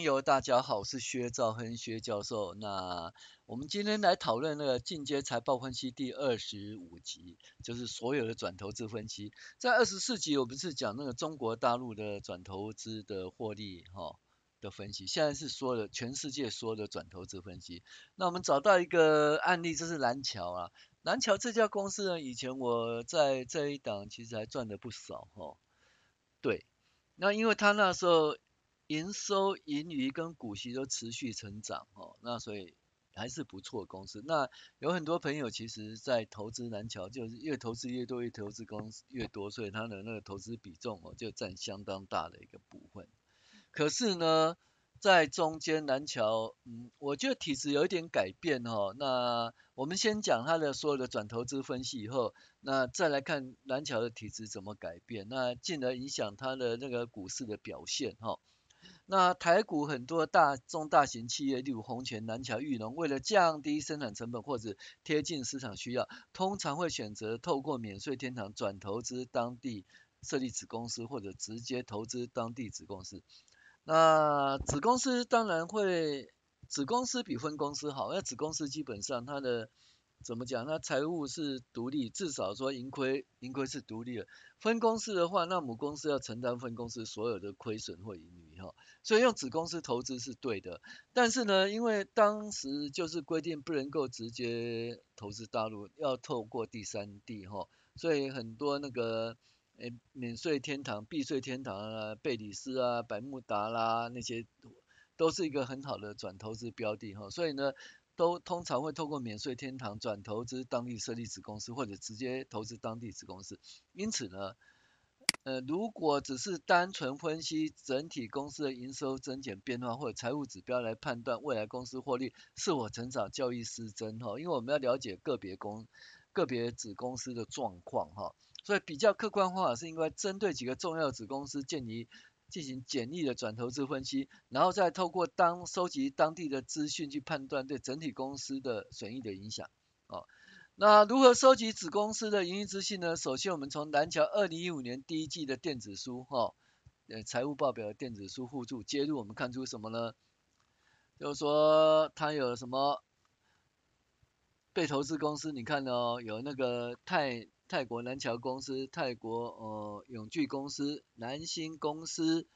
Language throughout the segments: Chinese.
朋友，大家好，我是薛兆亨薛教授。那我们今天来讨论那个进阶财报分析第二十五集，就是所有的转投资分析。在二十四集，我们是讲那个中国大陆的转投资的获利哈的分析，现在是说的全世界所有的转投资分析。那我们找到一个案例，这是蓝桥啊，蓝桥这家公司呢，以前我在这一档其实还赚的不少哈。对，那因为他那时候。营收、盈余跟股息都持续成长，哦，那所以还是不错公司。那有很多朋友其实，在投资南桥，就是越投资越多，越投资公司越多，所以它的那个投资比重哦，就占相当大的一个部分。可是呢，在中间南桥，嗯，我觉得体质有一点改变哦。那我们先讲它的所有的转投资分析以后，那再来看南桥的体质怎么改变，那进而影响它的那个股市的表现，哈。那台股很多大中大型企业，例如红泉、南桥、裕农，为了降低生产成本或者贴近市场需要，通常会选择透过免税天堂转投资当地设立子公司，或者直接投资当地子公司。那子公司当然会，子公司比分公司好，那子公司基本上它的。怎么讲？那财务是独立，至少说盈亏盈亏是独立的。分公司的话，那母公司要承担分公司所有的亏损或盈余哈。所以用子公司投资是对的。但是呢，因为当时就是规定不能够直接投资大陆，要透过第三地哈。所以很多那个诶免税天堂、避税天堂啊、贝里斯啊、百慕达啦那些，都是一个很好的转投资标的哈。所以呢。都通常会透过免税天堂转投资当地设立子公司，或者直接投资当地子公司。因此呢，呃，如果只是单纯分析整体公司的营收增减变化或者财务指标来判断未来公司获利是否成长，交易失真哈。因为我们要了解个别公个别子公司的状况哈，所以比较客观方法是应该针对几个重要子公司建立。进行简易的转投资分析，然后再透过当收集当地的资讯去判断对整体公司的损益的影响。哦，那如何收集子公司的营运资讯呢？首先，我们从蓝桥二零一五年第一季的电子书，哈、哦，呃，财务报表的电子书附注揭露，我们看出什么呢？就是说它有什么被投资公司？你看哦，有那个泰。泰国南桥公司、泰国呃永聚公司、南星公司、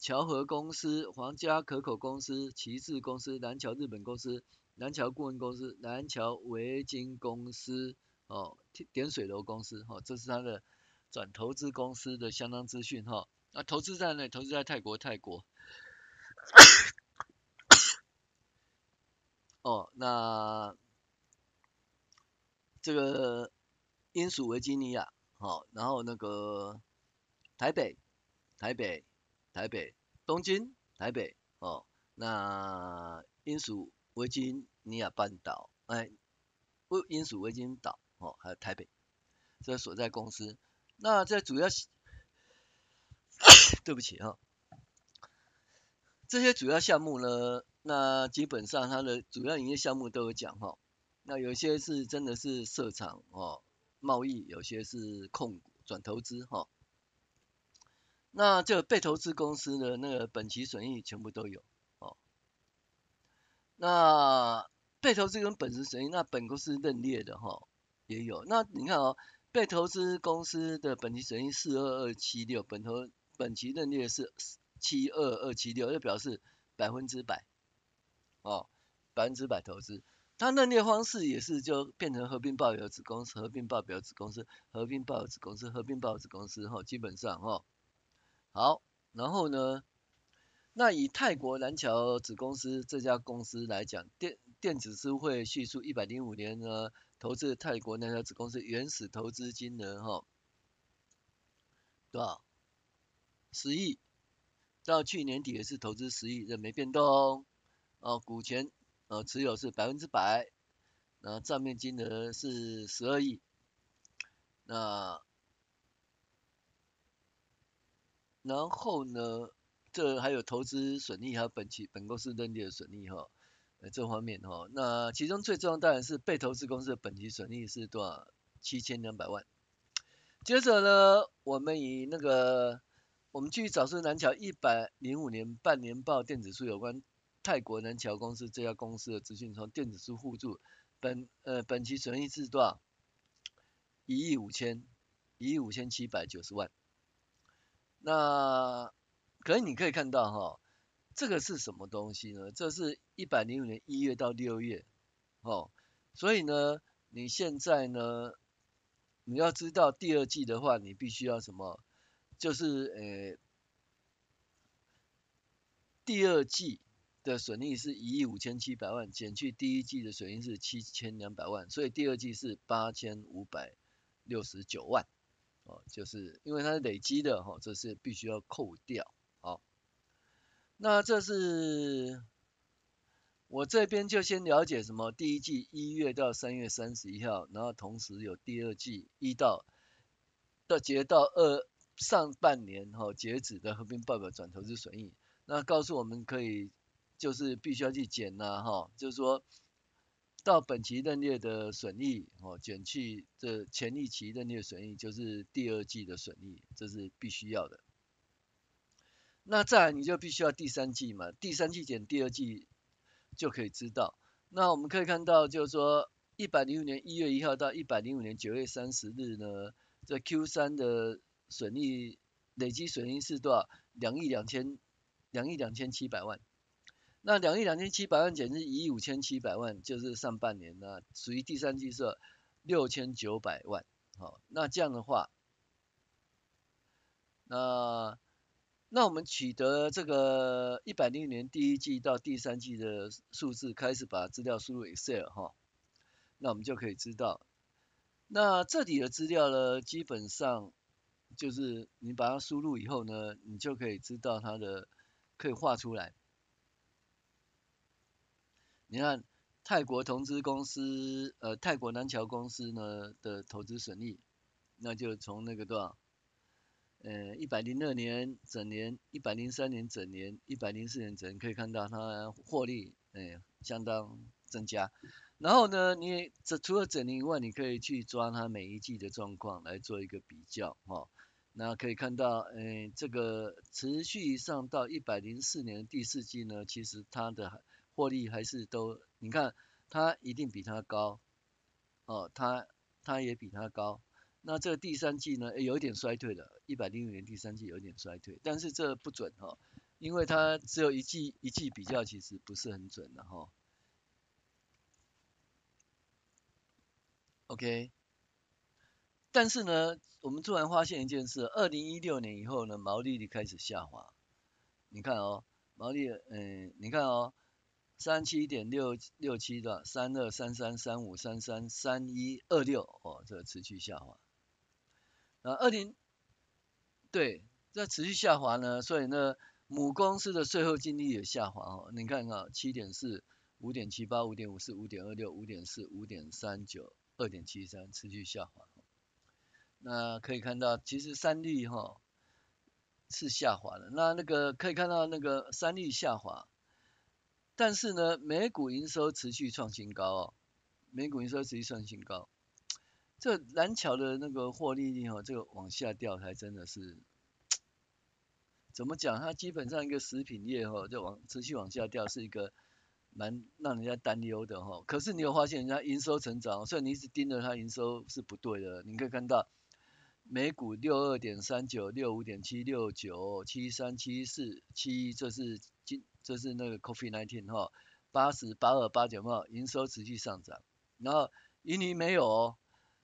桥和公司、皇家可口公司、旗志公司、南桥日本公司、南桥顾问公司、南桥维京公司、哦点水楼公司，哈、哦，这是它的转投资公司的相当资讯，哈、哦。那投资在哪？投资在泰国，泰国。哦，那这个。英属维吉尼亚，好，然后那个台北，台北，台北，东京，台北，哦，那英属维吉尼亚半岛，哎，不，英属维京岛，哦，还有台北，这所在公司，那这主要，对不起哈、哦，这些主要项目呢，那基本上它的主要营业项目都有讲哈、哦，那有些是真的是设厂哦。贸易有些是控股转投资哈，那这个被投资公司的那个本期损益全部都有哦。那被投资跟本期损益，那本公司认列的哈也有。那你看哦，被投资公司的本期损益四二二七六，本投本期认列是七二二七六，就表示百分之百哦，百分之百投资。它认列方式也是就变成合并报表子公司、合并报表子公司、合并报表子公司、合并报表子公司哈，基本上哈。好，然后呢，那以泰国南桥子公司这家公司来讲，电电子书会叙述一百零五年呢投资泰国南桥子公司原始投资金额哈，多少？十亿，到去年底也是投资十亿，这没变动哦，股权。呃，持有是百分之百，然后账面金额是十二亿，那然后呢，这还有投资损益，还有本期本公司认定的损益哈，呃这方面哈，那其中最重要当然是被投资公司的本期损益是多少？七千两百万。接着呢，我们以那个我们继续找出南桥一百零五年半年报电子书有关泰国南桥公司这家公司的资讯，从电子书互助本呃本期损益是多少？一亿五千一亿五千七百九十万。那可能你可以看到哈，这个是什么东西呢？这是一百零五年一月到六月，哦，所以呢，你现在呢，你要知道第二季的话，你必须要什么？就是呃，第二季的损益是一亿五千七百万，减去第一季的损益是七千两百万，所以第二季是八千五百六十九万。哦，就是因为它是累积的哈，这是必须要扣掉。好，那这是我这边就先了解什么？第一季一月到三月三十一号，然后同时有第二季一到到截到二上半年哈截止的合并报表转投资损益，那告诉我们可以就是必须要去减呐哈，就是说。到本期认列的损益，哦，减去这前一期认列损益，就是第二季的损益，这是必须要的。那再来你就必须要第三季嘛，第三季减第二季就可以知道。那我们可以看到，就是说一百零五年一月一号到一百零五年九月三十日呢，这 Q 三的损益累积损益是多少？两亿两千两亿两千七百万。那两亿两千七百万减去一亿五千七百万，就是上半年呢，属于第三季是六千九百万。好，那这样的话，那那我们取得这个一百零年第一季到第三季的数字，开始把资料输入 Excel 哈，那我们就可以知道，那这里的资料呢，基本上就是你把它输入以后呢，你就可以知道它的可以画出来。你看泰国投资公司，呃，泰国南桥公司呢的投资损益，那就从那个多少，呃，一百零二年整年，一百零三年整年，一百零四年整年，可以看到它获利，呃，相当增加。然后呢，你这除了整年以外，你可以去抓它每一季的状况来做一个比较，哈、那可以看到，呃，这个持续上到一百零四年第四季呢，其实它的。获利还是都，你看它一定比它高，哦，它它也比它高。那这第三季呢，有一点衰退了，一百零五年第三季有点衰退，但是这不准哈、哦，因为它只有一季一季比较，其实不是很准的哈、哦。OK，但是呢，我们突然发现一件事，二零一六年以后呢，毛利率开始下滑。你看哦，毛利，嗯，你看哦。三七点六六七的三二三三三五三三三一二六哦，这个持续下滑。啊，二零对，在持续下滑呢，所以呢，母公司的税后净利也下滑哦。你看啊，七点四、五点七八、五点五四、五点二六、五点四、五点三九、二点七三，持续下滑。那可以看到，其实三率哈是下滑的。那那个可以看到那个三率下滑。但是呢，美股营收持续创新高哦，美股营收持续创新高。这蓝桥的那个获利率哈，这个往下掉还真的是，怎么讲？它基本上一个食品业哈，就往持续往下掉，是一个蛮让人家担忧的哈。可是你有发现人家营收成长，所以你一直盯着它营收是不对的。你可以看到，每股六二点三九、六五点七、六九、七三、七四、七一，这是。这是那个 COVID-19 哈，八十八二八九号营收持续上涨，然后盈利没有哦，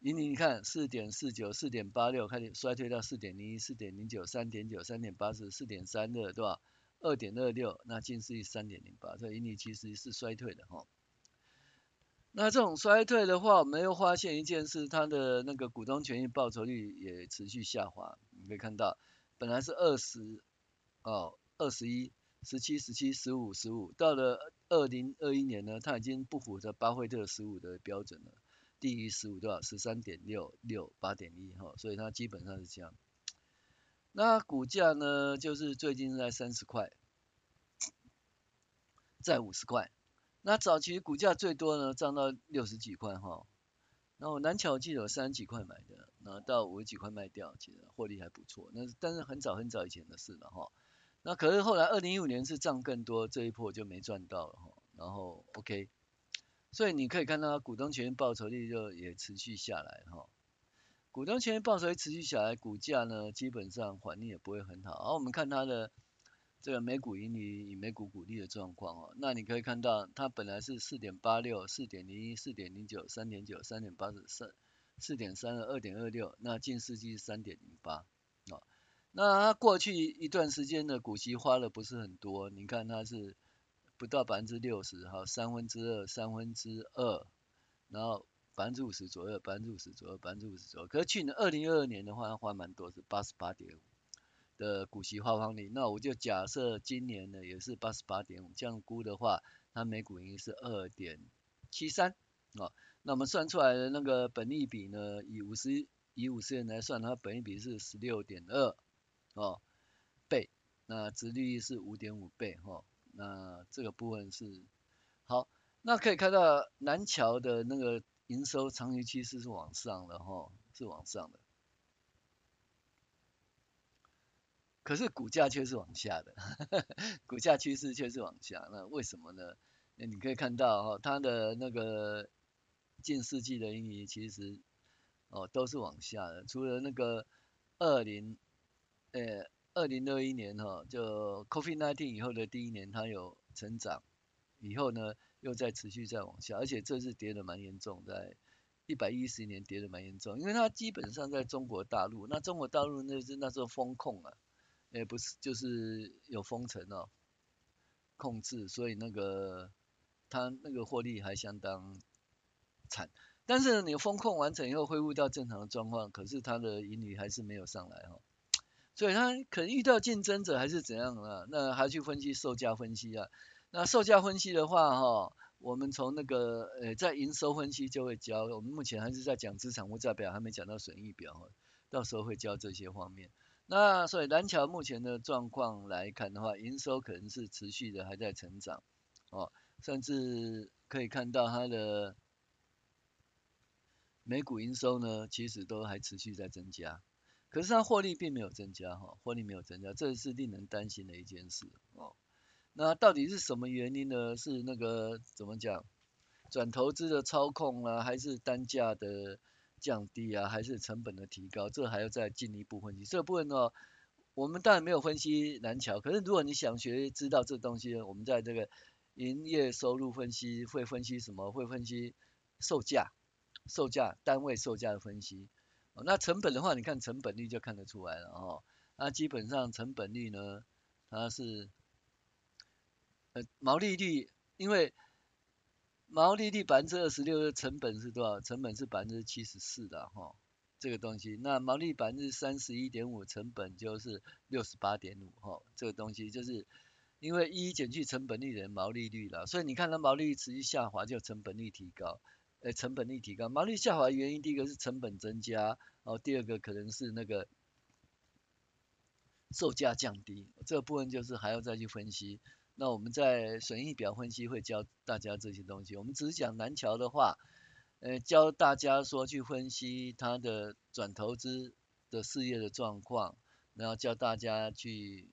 盈利你看四点四九四点八六开始衰退到四点零一四点零九三点九三点八四四点三二对吧？二点二六那净是三点零八，这盈利其实是衰退的哈。那这种衰退的话，我们又发现一件事，它的那个股东权益报酬率也持续下滑，你可以看到本来是二十哦二十一。十七、十七、十五、十五，到了二零二一年呢，它已经不符合巴菲特十五的标准了，低于十五多少？十三点六六八点一哈，所以它基本上是这样。那股价呢，就是最近在三十块，在五十块。那早期股价最多呢，涨到六十几块哈。然后南桥记得有三十几块买的，然后到五十几块卖掉，其实获利还不错。那但是很早很早以前的事了哈。那可是后来二零一五年是涨更多，这一波就没赚到了哈。然后 OK，所以你可以看到股东权益报酬率就也持续下来哈。股东权益报酬率持续下来，股价呢基本上反应也不会很好。而我们看它的。这个每股盈利与每股股利的状况哦，那你可以看到它本来是四点八六、四点零一、四点零九、三点九、三点八四、四四点三二、二点二六，那近四季是三点零八，那它过去一段时间的股息花了不是很多，你看它是不到百分之六十，哈，三分之二、三分之二，然后百分之五十左右、百分之五十左右、百分之五十左右，可是去年二零二二年的话，它花蛮多，是八十八点五。的股息发放率，那我就假设今年呢也是八十八点五，这样估的话，它每股盈余是二点七三，哦，那我们算出来的那个本利比呢，以五十以五十元来算，它本利比是十六点二，哦，倍，那殖利率是五点五倍，哈、哦，那这个部分是好，那可以看到南桥的那个营收长期趋势是往上的，哈、哦，是往上的。可是股价却是往下的，股价趋势却是往下，那为什么呢？那你可以看到哈，它的那个近世纪的盈余其实哦都是往下的，除了那个二零呃二零二一年哈，就 COVID-19 以后的第一年它有成长，以后呢又在持续在往下，而且这次跌的蛮严重，在一百一十年跌的蛮严重，因为它基本上在中国大陆，那中国大陆那是那时候封控啊。也不是，就是有封城哦，控制，所以那个它那个获利还相当惨。但是你封控完成以后恢复到正常的状况，可是它的盈余还是没有上来哈、哦。所以它可能遇到竞争者还是怎样啊？那还去分析售价分析啊？那售价分析的话哈、我们从那个呃在营收分析就会教。我们目前还是在讲资产负债表，还没讲到损益表，到时候会教这些方面。那所以蓝桥目前的状况来看的话，营收可能是持续的还在成长，哦，甚至可以看到它的每股营收呢，其实都还持续在增加，可是它获利并没有增加，哈，获利没有增加，这是令人担心的一件事，哦，那到底是什么原因呢？是那个怎么讲，转投资的操控啊，还是单价的？降低啊，还是成本的提高，这还要再进一步分析。这部分呢，我们当然没有分析南桥，可是如果你想学知道这东西，我们在这个营业收入分析会分析什么？会分析售价、售价单位售价的分析。那成本的话，你看成本率就看得出来了哈。那基本上成本率呢，它是呃毛利率，因为毛利率百分之二十六的成本是多少？成本是百分之七十四的哈，这个东西。那毛利百分之三十一点五，成本就是六十八点五哈，这个东西就是因为一减去成本率的毛利率了，所以你看它毛利率持续下滑，就成本率提高，呃，成本率提高，毛利下滑的原因，第一个是成本增加，然后，第二个可能是那个售价降低，这个部分就是还要再去分析。那我们在损益表分析会教大家这些东西。我们只是讲南桥的话，呃，教大家说去分析它的转投资的事业的状况，然后教大家去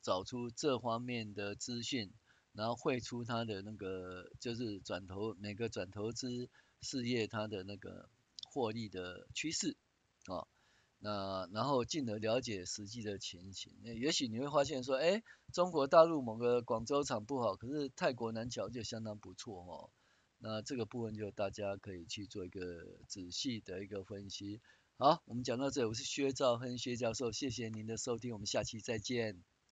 找出这方面的资讯，然后绘出它的那个就是转投每个转投资事业它的那个获利的趋势，啊、那然后进而了解实际的情形，那也许你会发现说，哎，中国大陆某个广州厂不好，可是泰国南桥就相当不错哦。那这个部分就大家可以去做一个仔细的一个分析。好，我们讲到这里，我是薛兆亨薛教授，谢谢您的收听，我们下期再见。